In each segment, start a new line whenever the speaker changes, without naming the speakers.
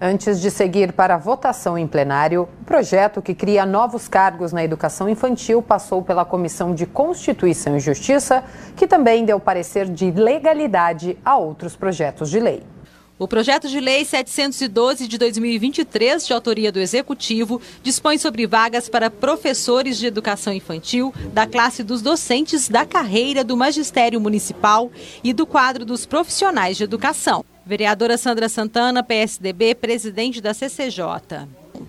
Antes de seguir para a votação em plenário, o projeto que cria novos cargos na educação infantil passou pela Comissão de Constituição e Justiça, que também deu parecer de legalidade a outros projetos de lei.
O projeto de lei 712 de 2023, de autoria do Executivo, dispõe sobre vagas para professores de educação infantil da classe dos docentes da carreira do magistério municipal e do quadro dos profissionais de educação. Vereadora Sandra Santana, PSDB, presidente da CCJ.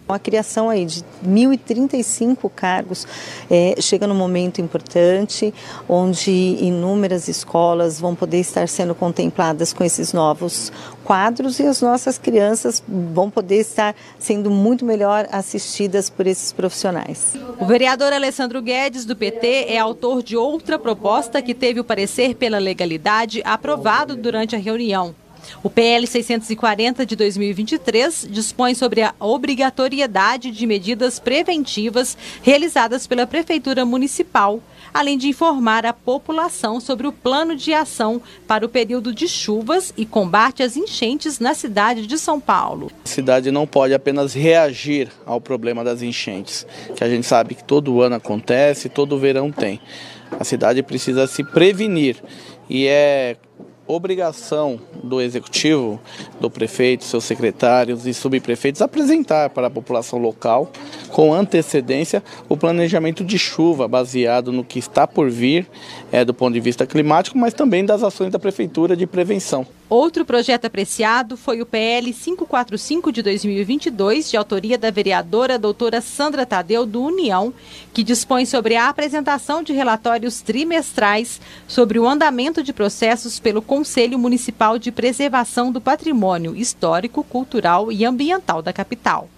A criação aí de 1.035 cargos é, chega num momento importante, onde inúmeras escolas vão poder estar sendo contempladas com esses novos quadros e as nossas crianças vão poder estar sendo muito melhor assistidas por esses profissionais.
O vereador Alessandro Guedes, do PT, é autor de outra proposta que teve o parecer pela legalidade aprovado durante a reunião. O PL 640 de 2023 dispõe sobre a obrigatoriedade de medidas preventivas realizadas pela Prefeitura Municipal, além de informar a população sobre o plano de ação para o período de chuvas e combate às enchentes na cidade de São Paulo.
A cidade não pode apenas reagir ao problema das enchentes, que a gente sabe que todo ano acontece, todo verão tem. A cidade precisa se prevenir e é obrigação do executivo, do prefeito, seus secretários e subprefeitos apresentar para a população local, com antecedência, o planejamento de chuva baseado no que está por vir, é, do ponto de vista climático, mas também das ações da prefeitura de prevenção.
Outro projeto apreciado foi o PL 545 de 2022, de autoria da vereadora doutora Sandra Tadeu, do União, que dispõe sobre a apresentação de relatórios trimestrais sobre o andamento de processos pelo Conselho Municipal de Preservação do Patrimônio Histórico, Cultural e Ambiental da capital.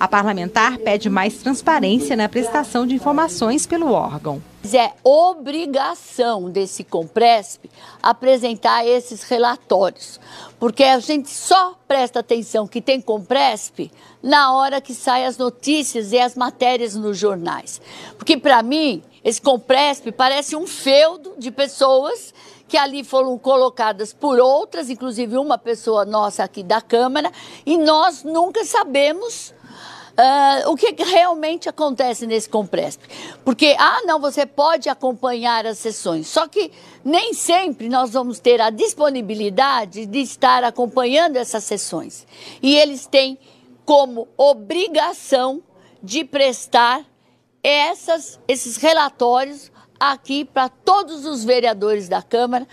A parlamentar pede mais transparência na prestação de informações pelo órgão.
É obrigação desse Compresp apresentar esses relatórios, porque a gente só presta atenção que tem Compresp na hora que saem as notícias e as matérias nos jornais. Porque para mim, esse Compresp parece um feudo de pessoas que ali foram colocadas por outras, inclusive uma pessoa nossa aqui da Câmara, e nós nunca sabemos Uh, o que realmente acontece nesse Compresp. Porque, ah, não, você pode acompanhar as sessões, só que nem sempre nós vamos ter a disponibilidade de estar acompanhando essas sessões. E eles têm como obrigação de prestar essas, esses relatórios aqui para todos os vereadores da Câmara